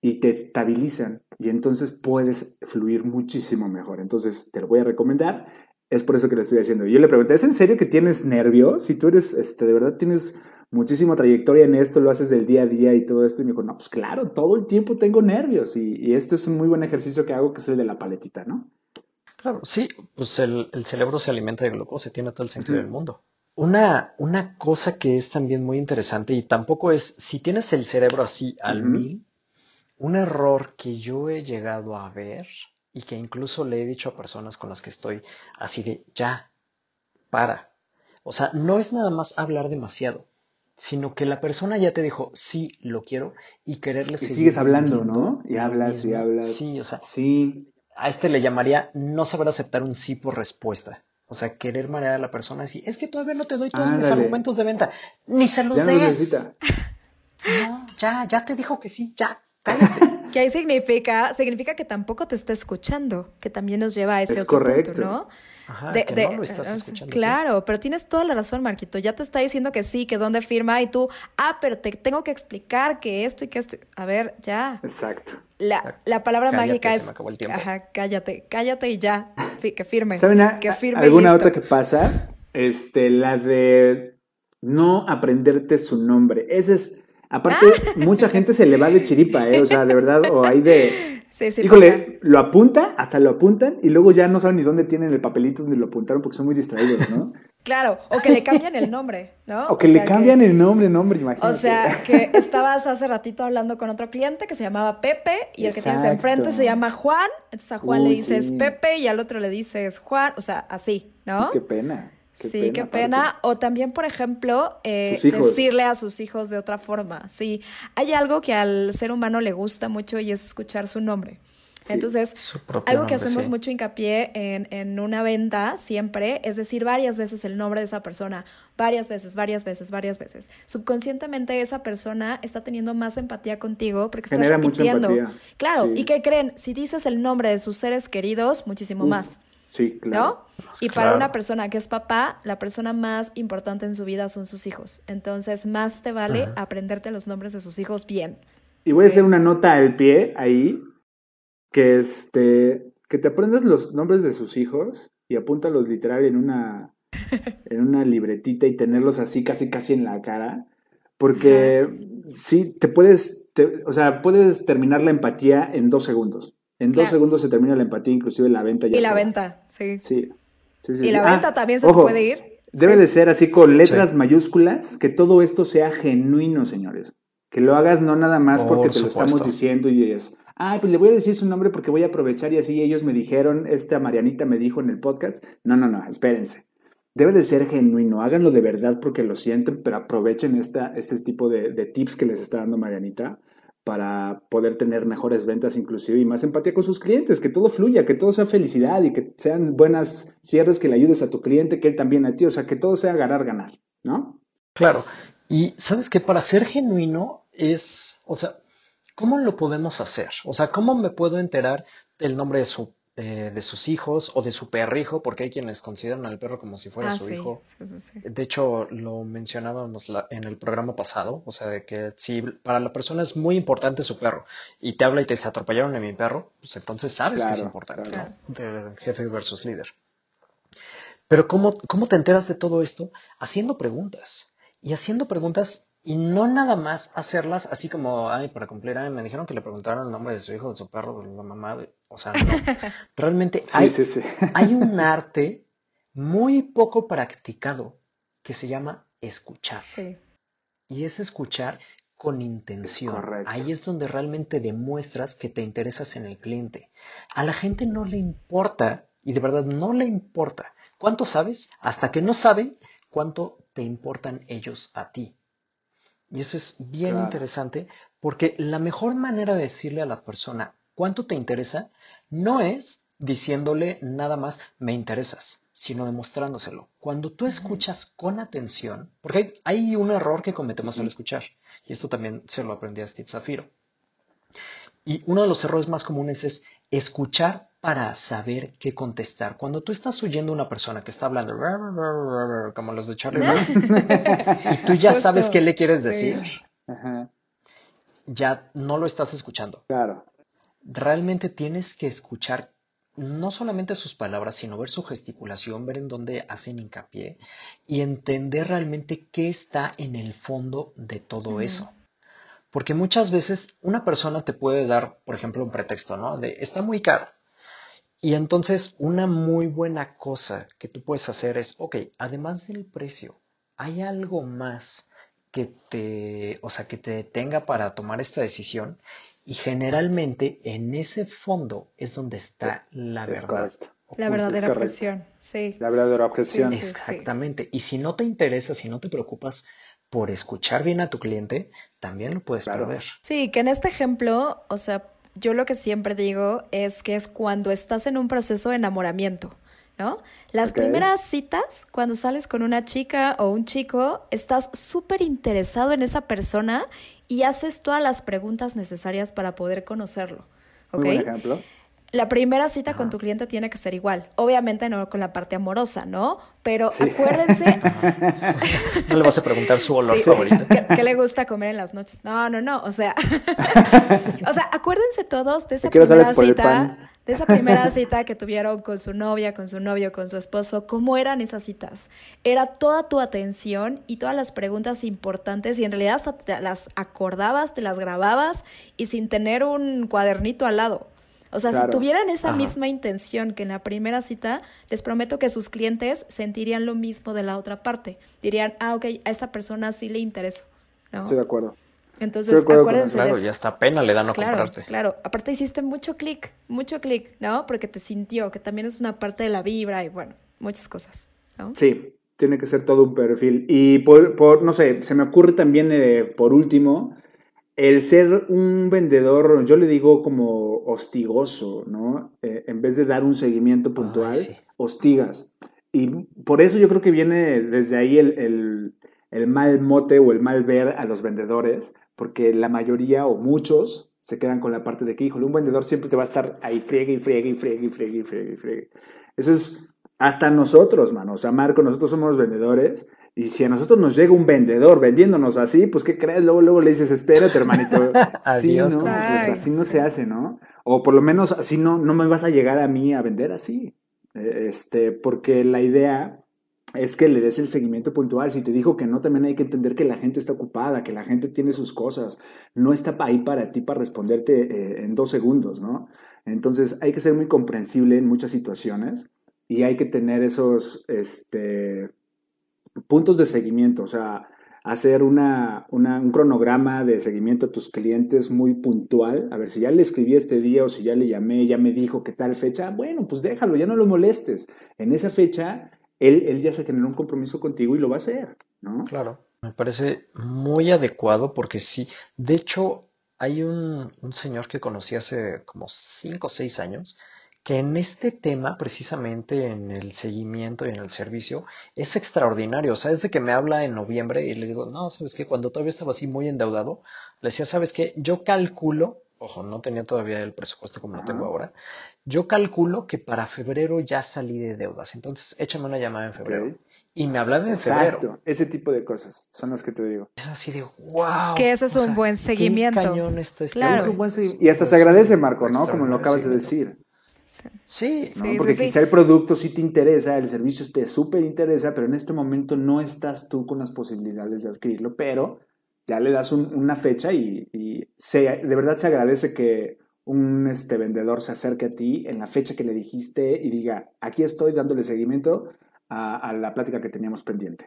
Speaker 4: y te estabilizan y entonces puedes fluir muchísimo mejor. Entonces te lo voy a recomendar. Es por eso que lo estoy haciendo. Yo le pregunté, ¿es en serio que tienes nervios? Si tú eres, este, de verdad tienes muchísima trayectoria en esto, lo haces del día a día y todo esto. Y me dijo, no, pues claro, todo el tiempo tengo nervios y, y esto es un muy buen ejercicio que hago, que es el de la paletita, ¿no?
Speaker 3: Claro, sí, pues el, el cerebro se alimenta de glucosa tiene todo el sentido del mundo. Una, una cosa que es también muy interesante y tampoco es, si tienes el cerebro así al mil, un error que yo he llegado a ver y que incluso le he dicho a personas con las que estoy así de, ya, para. O sea, no es nada más hablar demasiado, sino que la persona ya te dijo, sí, lo quiero, y quererle
Speaker 4: y sigues hablando, ¿no? Y hablas y hablas.
Speaker 3: Sí, o sea,
Speaker 4: sí
Speaker 3: a este le llamaría no saber aceptar un sí por respuesta. O sea, querer marear a la persona así, es que todavía no te doy todos mis argumentos de venta. Ni se los
Speaker 4: ya
Speaker 3: des.
Speaker 4: No,
Speaker 3: no, ya, ya te dijo que sí, ya, cállate.
Speaker 2: Que ahí significa, significa que tampoco te está escuchando, que también nos lleva a ese
Speaker 4: Es
Speaker 2: otro
Speaker 4: correcto.
Speaker 2: punto, ¿no?
Speaker 3: Ajá,
Speaker 2: De-
Speaker 3: que
Speaker 2: de-
Speaker 3: no lo estás
Speaker 2: eh,
Speaker 3: escuchando.
Speaker 2: Claro, pero tienes toda la razón, Marquito. Ya te está diciendo que sí, que dónde firma y tú, ah, pero te tengo que explicar que esto y que esto. A ver, ya.
Speaker 4: Exacto.
Speaker 2: La, la palabra
Speaker 3: Cállate,
Speaker 2: mágica
Speaker 3: se
Speaker 2: es.
Speaker 3: me acabó el tiempo.
Speaker 2: Ajá, cállate, cállate y ya. Que firme.
Speaker 4: ¿Saben a-
Speaker 2: que firme
Speaker 4: alguna otra que pasa? Este, la de no aprenderte su nombre. Esa es, aparte, mucha gente se le va de chiripa, ¿eh? O sea, de verdad, o hay de...
Speaker 2: Sí, sí,
Speaker 4: Híjole,
Speaker 2: pasa.
Speaker 4: lo apunta, hasta lo apuntan y luego ya no saben ni dónde tienen el papelito donde lo apuntaron porque son muy distraídos, ¿no?
Speaker 2: Claro, o que le cambian el nombre, ¿no?
Speaker 4: O que le cambian el nombre, nombre, imagínate.
Speaker 2: O sea, que estabas hace ratito hablando con otro cliente que se llamaba Pepe y el que tienes enfrente se llama Juan. Entonces a Juan le dices
Speaker 4: sí.
Speaker 2: Pepe y al otro le dices Juan. O sea, así, ¿no?
Speaker 4: Qué pena. Qué
Speaker 2: sí, qué
Speaker 4: aparte.
Speaker 2: pena. O también, por ejemplo, eh, decirle a sus hijos de otra forma. Sí, hay algo que al ser humano le gusta mucho y es escuchar su nombre.
Speaker 4: Sí.
Speaker 2: Entonces,
Speaker 3: Su
Speaker 2: algo que hacemos
Speaker 3: sí.
Speaker 2: mucho hincapié en, en una venta siempre es decir varias veces el nombre de esa persona, varias veces, varias veces, varias veces. Subconscientemente esa persona está teniendo más empatía contigo porque
Speaker 4: Genera mucha
Speaker 2: repitiendo.
Speaker 4: empatía,
Speaker 2: Claro,
Speaker 4: sí.
Speaker 2: ¿y qué creen? Si dices el nombre de sus seres queridos, muchísimo
Speaker 4: Uf,
Speaker 2: más.
Speaker 4: Sí,
Speaker 2: ¿No?
Speaker 4: claro.
Speaker 2: Y para
Speaker 3: Claro.
Speaker 2: una persona que es papá, la persona más importante en su vida son sus hijos. Entonces, más te vale aprenderte los nombres de sus hijos bien.
Speaker 4: Y voy a hacer una nota al pie ahí, que este, que te aprendas los nombres de sus hijos y apúntalos literal en una, en una libretita y tenerlos así casi casi en la cara, porque sí, te puedes, te- o sea, puedes terminar la empatía en dos segundos. En dos
Speaker 2: Claro.
Speaker 4: segundos se termina la empatía, inclusive la venta ya
Speaker 2: Y la venta, sí.
Speaker 4: Sí. Sí, sí,
Speaker 2: Y
Speaker 4: sí.
Speaker 2: la
Speaker 4: Ah,
Speaker 2: venta también se
Speaker 4: ojo,
Speaker 2: te puede ir.
Speaker 4: Debe
Speaker 2: Sí.
Speaker 4: de ser así con letras mayúsculas, que todo esto sea genuino, señores. Que lo hagas no nada más
Speaker 3: Por
Speaker 4: porque te lo estamos diciendo y es, ay, pues le voy a decir su nombre porque voy a aprovechar y así ellos me dijeron, esta Marianita me dijo en el podcast. No, no, no, espérense. Debe de ser genuino, háganlo de verdad porque lo sienten, pero aprovechen esta, este tipo de, de tips que les está dando Marianita para poder tener mejores ventas inclusive y más empatía con sus clientes, que todo fluya, que todo sea felicidad y que sean buenas cierres, que le ayudes a tu cliente, que él también a ti, o sea, que todo sea ganar, ganar, ¿no?
Speaker 3: Claro. Y sabes que para ser genuino es, o sea, ¿cómo lo podemos hacer? O sea, ¿cómo me puedo enterar del nombre de su eh, de sus hijos o de su perrijo? Porque hay quienes consideran al perro como si fuera
Speaker 2: Ah,
Speaker 3: su
Speaker 2: sí,
Speaker 3: hijo.
Speaker 2: sí, sí, sí.
Speaker 3: De hecho, lo mencionábamos la- en el programa pasado, o sea, de que si para la persona es muy importante su perro y te habla y te dice atropellaron a mi perro, pues entonces sabes que es
Speaker 4: Claro,
Speaker 3: importante,
Speaker 2: claro.
Speaker 3: ¿no? De jefe versus líder. Pero ¿cómo, ¿cómo te enteras de todo esto? Haciendo preguntas. Y haciendo preguntas y no nada más hacerlas así como, ay, para cumplir, ay, me dijeron que le preguntaran el nombre de su hijo, de su perro, de la mamá, de-". o sea, no. Realmente
Speaker 4: Sí,
Speaker 3: hay,
Speaker 4: sí, sí.
Speaker 3: hay un arte muy poco practicado que se llama escuchar.
Speaker 2: Sí.
Speaker 3: Y es escuchar con intención.
Speaker 4: correcto.
Speaker 3: Ahí es donde realmente demuestras que te interesas en el cliente. A la gente no le importa, y de verdad no le importa, cuánto sabes, hasta que no saben cuánto te importan ellos a ti. Y eso es bien
Speaker 4: Claro.
Speaker 3: interesante porque la mejor manera de decirle a la persona cuánto te interesa no es diciéndole nada más me interesas, sino demostrándoselo. Cuando tú escuchas con atención, porque hay, un error que cometemos al escuchar, y esto también se lo aprendí a Steve Zafiro. Y uno de los errores más comunes es escuchar para saber qué contestar. Cuando tú estás oyendo a una persona que está hablando como los de Charlie Brown, y tú ya sabes qué le quieres decir, ya no lo estás escuchando.
Speaker 4: Claro.
Speaker 3: Realmente tienes que escuchar no solamente sus palabras, sino ver su gesticulación, ver en dónde hacen hincapié y entender realmente qué está en el fondo de todo eso. Porque muchas veces una persona te puede dar, por ejemplo, un pretexto, ¿no? De está muy caro. Y entonces una muy buena cosa que tú puedes hacer es, ok, además del precio, ¿hay algo más que te, o sea, que te detenga para tomar esta decisión? Y generalmente en ese fondo es donde está la verdad.
Speaker 2: La verdadera objeción, sí.
Speaker 4: La verdadera objeción.
Speaker 3: Exactamente. Y si no te interesa, si no te preocupas por escuchar bien a tu cliente, también lo puedes perder.
Speaker 2: Sí, que en este ejemplo, o sea, yo lo que siempre digo es que es cuando estás en un proceso de enamoramiento. ¿no? Las primeras citas, cuando sales con una chica o un chico, estás súper interesado en esa persona y haces todas las preguntas necesarias para poder conocerlo. ¿Ok?
Speaker 4: Muy ejemplo.
Speaker 2: La primera cita con tu cliente tiene que ser igual. Obviamente no con la parte amorosa, ¿no? Pero acuérdense.
Speaker 3: no le vas a preguntar su olor favorito.
Speaker 2: ¿Qué, le gusta comer en las noches? No, no, no. O sea, o sea, acuérdense todos de esa
Speaker 4: primera
Speaker 2: cita de esa primera cita que tuvieron con su novia, con su novio, con su esposo, ¿cómo eran esas citas? Era toda tu atención y todas las preguntas importantes y en realidad hasta te las acordabas, te las grababas y sin tener un cuadernito al lado. O sea, si tuvieran esa misma intención que en la primera cita, les prometo que sus clientes sentirían lo mismo de la otra parte. Dirían, ah, ok, a esa persona sí le intereso. ¿no?
Speaker 4: Estoy de acuerdo.
Speaker 2: Entonces, acuérdense
Speaker 3: Claro,
Speaker 2: de
Speaker 3: ya está pena le dan no
Speaker 2: claro,
Speaker 3: comprarte.
Speaker 2: Claro, aparte hiciste mucho clic, mucho clic, ¿no? Porque te sintió, que también es una parte de la vibra y bueno, muchas cosas, ¿no?
Speaker 4: Sí, tiene que ser todo un perfil. Y por, por no sé, se me ocurre también, eh, por último, el ser un vendedor, yo le digo como hostigoso, ¿no? Eh, en vez de dar un seguimiento puntual, hostigas. Y por eso yo creo que viene desde ahí el, el mal mote o el mal ver a los vendedores, porque la mayoría o muchos se quedan con la parte de que, híjole, un vendedor siempre te va a estar ahí friegue y friegue y friegue y friegue y friegue y friegue. Eso es hasta nosotros, mano. O sea, Marco, nosotros somos vendedores y si a nosotros nos llega un vendedor vendiéndonos así, pues ¿qué crees? Luego, luego le dices, espérate, hermanito.
Speaker 3: Adiós.
Speaker 4: ¿no? Pues así no se hace, ¿no? O por lo menos así no, no me vas a llegar a mí a vender así. E, este, porque la idea es que le des el seguimiento puntual. Si te dijo que no, también hay que entender que la gente está ocupada, que la gente tiene sus cosas. No está ahí para ti para responderte eh, en dos segundos, ¿no? Entonces hay que ser muy comprensible en muchas situaciones y hay que tener esos este, puntos de seguimiento, o sea, hacer una, un cronograma de seguimiento a tus clientes muy puntual. A ver, si ya le escribí este día o si ya le llamé, ya me dijo qué tal fecha, bueno, pues déjalo, ya no lo molestes. En esa fecha él, ya se generó un compromiso contigo y lo va a hacer, ¿no?
Speaker 3: Claro, me parece muy adecuado porque sí, de hecho, hay un, un señor que conocí hace como 5 o 6 años que en este tema, precisamente en el seguimiento y en el servicio, es extraordinario. O sea, es de que me habla en noviembre y le digo, no, sabes que cuando todavía estaba así muy endeudado, le decía, sabes que yo calculo ojo, no tenía todavía el presupuesto como lo tengo ahora, yo calculo que para febrero ya salí de deudas. Entonces, échame una llamada en febrero. Y me hablaba en Exacto. febrero.
Speaker 4: Ese tipo de cosas son las que te digo.
Speaker 3: Es así de, wow.
Speaker 2: Que ese es un buen seguimiento.
Speaker 3: cañón esto
Speaker 4: este claro. Es un buen seguimiento. Y hasta se agradece, Marco, ¿no? Como lo acabas de decir.
Speaker 3: Sí,
Speaker 4: ¿no? Porque quizá el producto sí te interesa, el servicio te súper interesa, pero en este momento no estás tú con las posibilidades de adquirirlo, pero ya le das una fecha y, de verdad se agradece que un este, vendedor se acerque a ti en la fecha que le dijiste y diga, aquí estoy dándole seguimiento a, la plática que teníamos pendiente,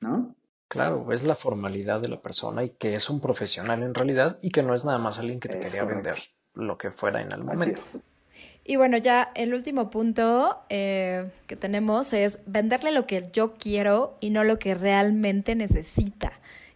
Speaker 4: ¿no?
Speaker 3: Claro, es la formalidad de la persona y que es un profesional en realidad y que no es nada más alguien que te quería vender lo que fuera en el momento.
Speaker 2: Y bueno, ya el último punto eh, que tenemos es venderle lo que yo quiero y no lo que realmente necesita.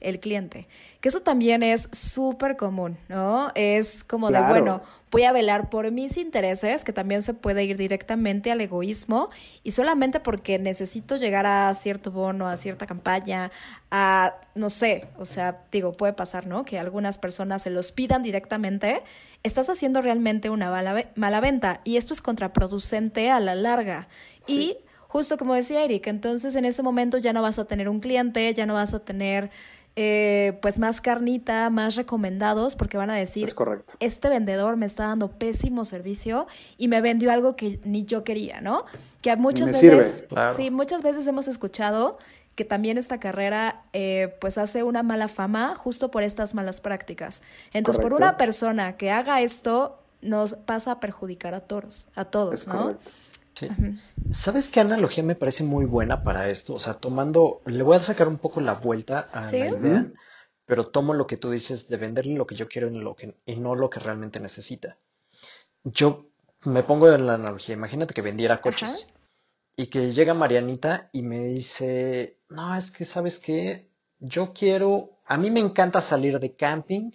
Speaker 2: El cliente. Que eso también es súper común, ¿no? Es como de, bueno, voy a velar por mis intereses, que también se puede ir directamente al egoísmo, y solamente porque necesito llegar a cierto bono, a cierta campaña, a, no sé, o sea, digo, puede pasar, ¿no? Que algunas personas se los pidan directamente, estás haciendo realmente una mala venta, y esto es contraproducente a la larga. Y justo como decía Eric, entonces en ese momento ya no vas a tener un cliente, ya no vas a tener eh, pues más carnita, más recomendados, porque van a decir,
Speaker 4: Es correcto.
Speaker 2: este vendedor me está dando pésimo servicio y me vendió algo que ni yo quería, ¿no? Que a muchas
Speaker 4: me sirve.
Speaker 2: veces,
Speaker 3: Claro.
Speaker 2: sí, muchas veces hemos escuchado que también esta carrera eh, pues hace una mala fama justo por estas malas prácticas. Entonces, por una persona que haga esto, nos pasa a perjudicar a todos, a todos,
Speaker 4: Es
Speaker 2: ¿no?
Speaker 4: correcto.
Speaker 3: Sí. ¿Sabes qué analogía me parece muy buena para esto? O sea, tomando, le voy a sacar un poco la vuelta a
Speaker 2: Sí.
Speaker 3: la idea, pero tomo lo que tú dices de venderle lo que yo quiero y, lo que, y no lo que realmente necesita. Yo me pongo en la analogía, imagínate que vendiera coches y que llega Marianita y me dice, no, es que sabes qué, yo quiero, a mí me encanta salir de camping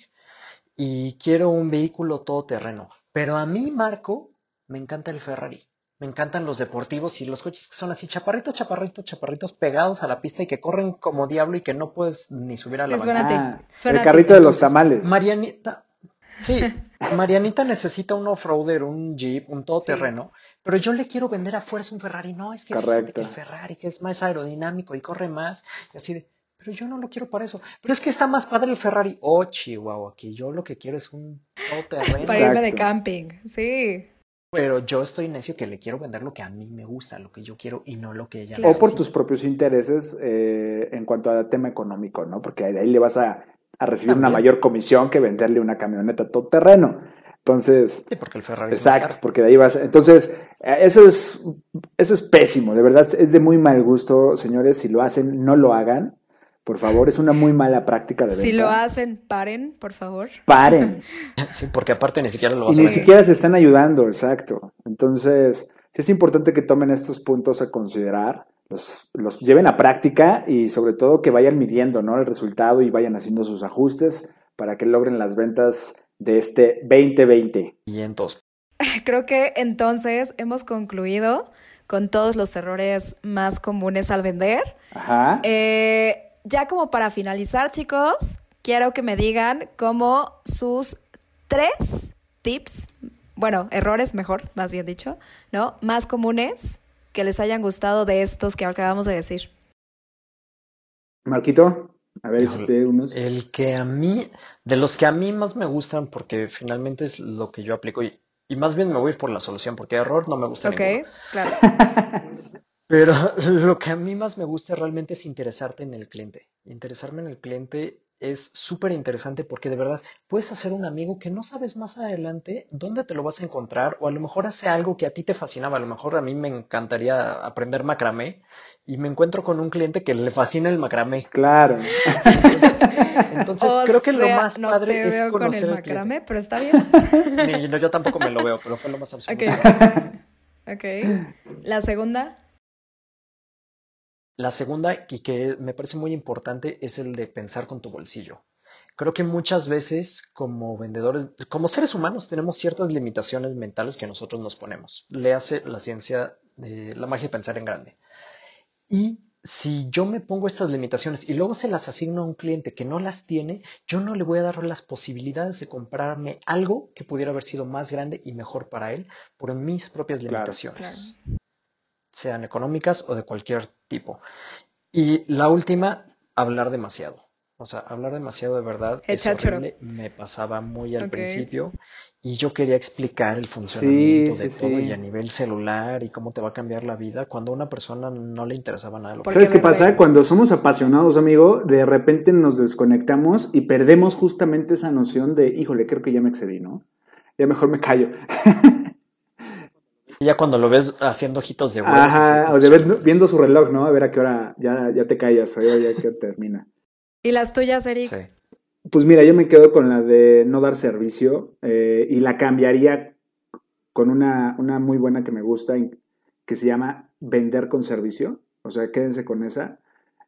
Speaker 3: y quiero un vehículo todoterreno, pero a mí, Marco, me encanta el Ferrari. Me encantan los deportivos y los coches que son así chaparritos, chaparritos, chaparritos pegados a la pista y que corren como diablo y que no puedes ni subir a la
Speaker 2: Les
Speaker 3: banqueta.
Speaker 2: suena a ti.
Speaker 4: Ah, el carrito de los tamales.
Speaker 3: Marianita, sí, Marianita necesita un off-roader, un Jeep, un todoterreno, pero yo le quiero vender a fuerza un Ferrari. No, es que fíjate
Speaker 4: Correcto.
Speaker 3: que el Ferrari, que es más aerodinámico y corre más, y así de, pero yo no lo quiero para eso. Pero es que está más padre el Ferrari. Oh, Chihuahua, que yo lo que quiero es un todoterreno.
Speaker 2: Para irme de camping, sí.
Speaker 3: Pero yo estoy necio que le quiero vender lo que a mí me gusta, lo que yo quiero y no lo que ella.
Speaker 4: O por tus propios intereses eh, en cuanto al tema económico, ¿no? Porque ahí, ahí le vas a, a recibir una mayor comisión que venderle una camioneta todo terreno. Entonces,
Speaker 3: Sí, porque el Ferrari
Speaker 4: exacto, porque de ahí vas. Entonces, eh, eso es, eso es pésimo, de verdad, es de muy mal gusto, señores. Si lo hacen, no lo hagan. Por favor, es una muy mala práctica de venta.
Speaker 2: Si lo hacen, paren, por favor.
Speaker 4: Paren.
Speaker 3: Sí, porque aparte ni siquiera lo
Speaker 4: Y
Speaker 3: vas a
Speaker 4: ni siquiera se están ayudando, exacto. Entonces, sí es importante que tomen estos puntos a considerar, los, los lleven a práctica y sobre todo que vayan midiendo ¿no? el resultado y vayan haciendo sus ajustes para que logren las ventas de este 2020.
Speaker 3: Y entonces,
Speaker 2: Creo que entonces hemos concluido con todos los errores más comunes al vender.
Speaker 4: Ajá.
Speaker 2: Eh, ya como para finalizar, chicos, quiero que me digan como sus tres tips, bueno, errores mejor, más bien dicho, ¿no? Más comunes que les hayan gustado de estos que acabamos de decir.
Speaker 4: Marquito, a ver, échate unos.
Speaker 3: el que a mí, de los que a mí más me gustan, porque finalmente es lo que yo aplico, y, y más bien me voy por la solución, porque error no me gusta
Speaker 2: Ok,
Speaker 3: ninguno.
Speaker 2: claro.
Speaker 3: Pero lo que a mí más me gusta realmente es interesarte en el cliente. Interesarme en el cliente es súper interesante porque de verdad puedes hacer un amigo que no sabes más adelante dónde te lo vas a encontrar o a lo mejor hace algo que a ti te fascinaba. A lo mejor a mí me encantaría aprender macramé y me encuentro con un cliente que le fascina el macramé.
Speaker 4: Claro.
Speaker 3: Entonces creo que lo más
Speaker 2: no
Speaker 3: padre
Speaker 2: te
Speaker 3: es
Speaker 2: veo con
Speaker 3: conocer
Speaker 2: el
Speaker 3: al cliente.
Speaker 2: macramé, pero está bien.
Speaker 3: Ni- no, yo tampoco me lo veo, pero fue lo más absurdo.
Speaker 2: Ok. Ok. La segunda.
Speaker 3: La segunda, y que me parece muy importante, es el de pensar con tu bolsillo. Creo que muchas veces como vendedores, como seres humanos, tenemos ciertas limitaciones mentales que nosotros nos ponemos. Le hace la ciencia de la magia de pensar en grande. Y si yo me pongo estas limitaciones y luego se las asigno a un cliente que no las tiene, yo no le voy a dar las posibilidades de comprarme algo que pudiera haber sido más grande y mejor para él por mis propias
Speaker 4: Claro.
Speaker 3: limitaciones sean económicas o de cualquier tipo. Y la última, hablar demasiado. O sea, hablar demasiado de verdad es horrible. Me pasaba muy al
Speaker 2: Ok.
Speaker 3: principio y yo quería explicar el funcionamiento
Speaker 4: Sí,
Speaker 3: de
Speaker 4: sí,
Speaker 3: todo
Speaker 4: sí.
Speaker 3: y a nivel celular y cómo te va a cambiar la vida cuando a una persona no le interesaba nada lo que
Speaker 2: ¿Por
Speaker 4: ¿Sabes
Speaker 2: qué
Speaker 4: pasa? Cuando somos apasionados, amigo, de repente nos desconectamos y perdemos justamente esa noción de, híjole, creo que ya me excedí, ¿no? Ya mejor me callo.
Speaker 3: Ya cuando lo ves haciendo ojitos de huevos,
Speaker 4: Ajá, o de ver- viendo su reloj, ¿no? A ver a qué hora ya, ya te callas o ya, ya que termina.
Speaker 2: ¿Y las tuyas, Eric?
Speaker 3: Sí.
Speaker 4: Pues mira, yo me quedo con la de no dar servicio eh, y la cambiaría con una, una muy buena que me gusta que se llama vender con servicio. O sea, quédense con esa.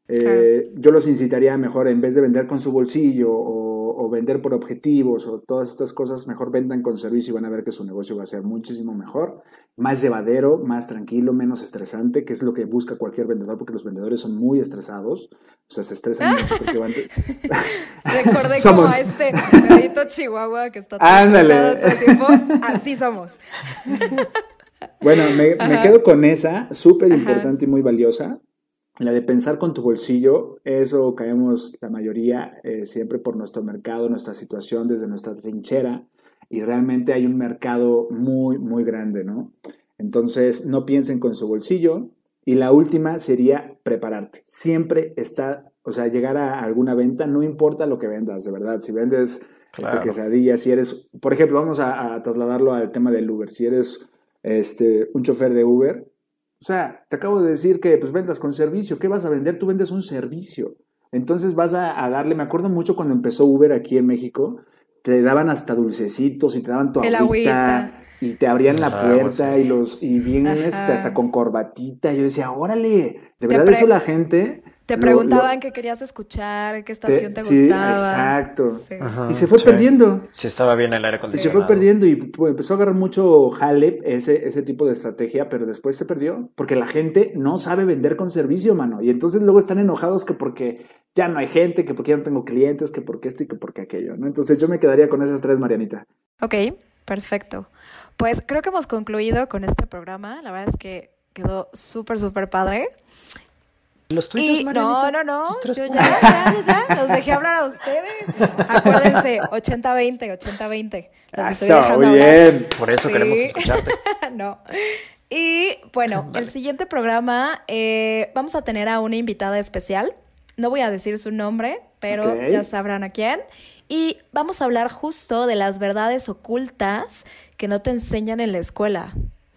Speaker 4: Eh, yo los incitaría mejor, en vez de vender con su bolsillo o, vender por objetivos o todas estas cosas, mejor vendan con servicio y van a ver que su negocio va a ser muchísimo mejor, más llevadero, más tranquilo, menos estresante, que es lo que busca cualquier vendedor, porque los vendedores son muy estresados, o sea, se estresan mucho porque van...
Speaker 2: Recordé como a este perrito chihuahua que está todo el tiempo, así somos.
Speaker 4: Bueno, me, me quedo con esa, súper importante y muy valiosa. La de pensar con tu bolsillo, eso caemos la mayoría eh, siempre por nuestro mercado, nuestra situación, desde nuestra trinchera, y realmente hay un mercado muy, muy grande, ¿no? Entonces, no piensen con su bolsillo. Y la última sería prepararte. Siempre está, o sea, llegar a alguna venta, no importa lo que vendas, de verdad. Si vendes este, claro. quesadillas, si eres, por ejemplo, vamos a, a, trasladarlo al tema del Uber. Si eres este, un chofer de Uber, o sea, te acabo de decir que pues vendas con servicio. ¿Qué vas a vender? Tú vendes un servicio. Entonces vas a, darle, me acuerdo mucho cuando empezó Uber aquí en México, te daban hasta dulcecitos y te daban tu agüita, y te abrían la puerta y los y bien este, hasta con corbatita. Yo decía, órale, de verdad eso la gente
Speaker 2: te preguntaban qué querías escuchar, qué estación te, gustaba.
Speaker 4: Exacto. y se fue perdiendo.
Speaker 3: Sí, estaba bien el aire
Speaker 4: acondicionado. Y se fue perdiendo y pues, empezó a agarrar mucho jale ese, ese tipo de estrategia, pero después se perdió porque la gente no sabe vender con servicio, mano. Y entonces luego están enojados que porque ya no hay gente, que porque ya no tengo clientes, que porque esto y que porque aquello, ¿no? Entonces yo me quedaría con esas tres, Marianita.
Speaker 2: Ok, perfecto. Pues creo que hemos concluido con este programa. La verdad es que quedó súper, súper padre.
Speaker 3: Los tuyos, y,
Speaker 2: No, no, no. Yo ya, ya, ya, los dejé hablar a ustedes. Acuérdense, 80-20, 80-20. Los estoy dejando
Speaker 4: muy bien.
Speaker 3: Por eso queremos escucharte.
Speaker 2: no. Y bueno, el siguiente programa eh, vamos a tener a una invitada especial. No voy a decir su nombre, pero ya sabrán a quién. Y vamos a hablar justo de las verdades ocultas que no te enseñan en la escuela.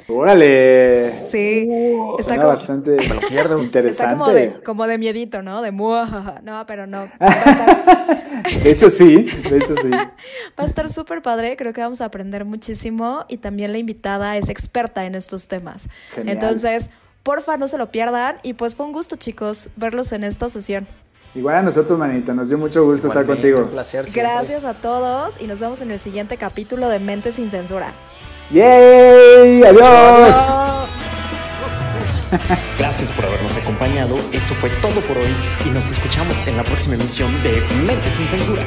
Speaker 4: ¡Órale!
Speaker 2: Sí.
Speaker 4: Uh, está como, bastante me lo pierdo. interesante. Está
Speaker 2: como de, como de miedito, ¿no? De muajaja. No, pero no.
Speaker 4: de hecho, sí. De hecho, sí. Va
Speaker 2: a estar súper padre. Creo que vamos a aprender muchísimo. Y también la invitada es experta en estos temas. Genial. Entonces, porfa, no se lo pierdan. Y pues fue un gusto, chicos, verlos en esta sesión.
Speaker 4: Igual a nosotros, manita. Nos dio mucho gusto estar contigo. Un
Speaker 3: placer.
Speaker 2: Gracias a todos. Y nos vemos en el siguiente capítulo de Mente sin Censura.
Speaker 4: ¡Yay! ¡Adiós!
Speaker 3: Gracias por habernos acompañado. Esto fue todo por hoy y nos escuchamos en la próxima emisión de Mente sin Censura.